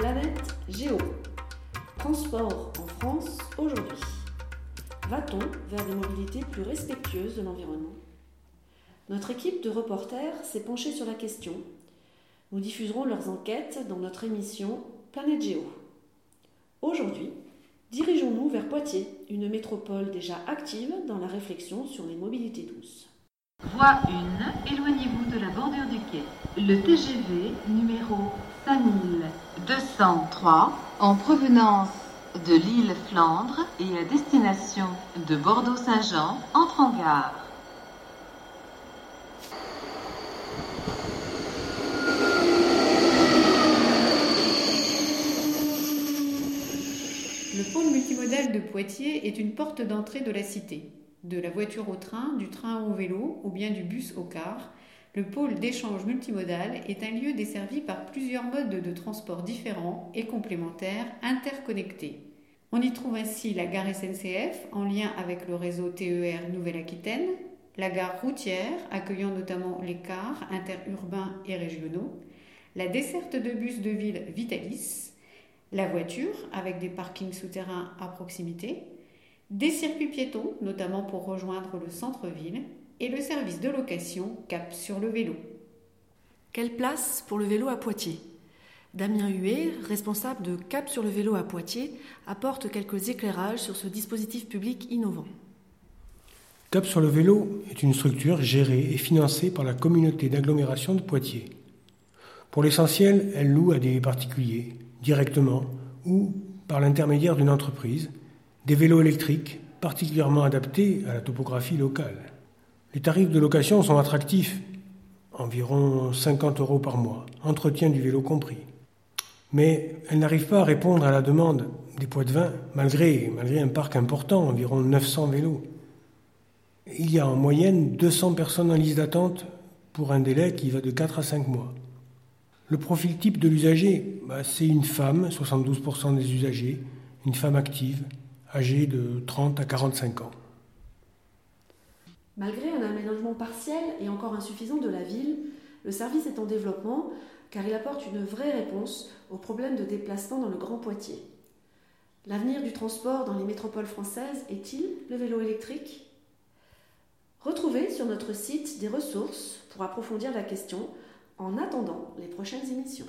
Planète Géo. Transport en France aujourd'hui. Va-t-on vers des mobilités plus respectueuses de l'environnement? Notre équipe de reporters s'est penchée sur la question. Nous diffuserons leurs enquêtes dans notre émission Planète Géo. Aujourd'hui, dirigeons-nous vers Poitiers, une métropole déjà active dans la réflexion sur les mobilités douces. Voie 1, éloignez-vous de la bordure du quai. Le TGV numéro 5203 en provenance de l'île Flandre et à destination de Bordeaux-Saint-Jean entre en gare. Le pôle multimodal de Poitiers est une porte d'entrée de la cité. De la voiture au train, du train au vélo ou bien du bus au car, le pôle d'échange multimodal est un lieu desservi par plusieurs modes de transport différents et complémentaires interconnectés. On y trouve ainsi la gare SNCF en lien avec le réseau TER Nouvelle-Aquitaine, la gare routière accueillant notamment les cars interurbains et régionaux, la desserte de bus de ville Vitalis, la voiture avec des parkings souterrains à proximité, des circuits piétons, notamment pour rejoindre le centre-ville, et le service de location Cap sur le vélo. Quelle place pour le vélo à Poitiers? Damien Huet, responsable de Cap sur le vélo à Poitiers, apporte quelques éclairages sur ce dispositif public innovant. Cap sur le vélo est une structure gérée et financée par la communauté d'agglomération de Poitiers. Pour l'essentiel, elle loue à des particuliers, directement ou par l'intermédiaire d'une entreprise, des vélos électriques particulièrement adaptés à la topographie locale. Les tarifs de location sont attractifs, environ 50 euros par mois, entretien du vélo compris. Mais elles n'arrivent pas à répondre à la demande des poids de vin, malgré, malgré un parc important, environ 900 vélos. Il y a en moyenne 200 personnes en liste d'attente pour un délai qui va de 4 à 5 mois. Le profil type de l'usager, bah, c'est une femme, 72% des usagers, une femme active, âgée de 30 à 45 ans. Malgré un aménagement partiel et encore insuffisant de la ville, le service est en développement car il apporte une vraie réponse aux problèmes de déplacement dans le Grand Poitiers. L'avenir du transport dans les métropoles françaises est-il le vélo électrique? Retrouvez sur notre site des ressources pour approfondir la question en attendant les prochaines émissions.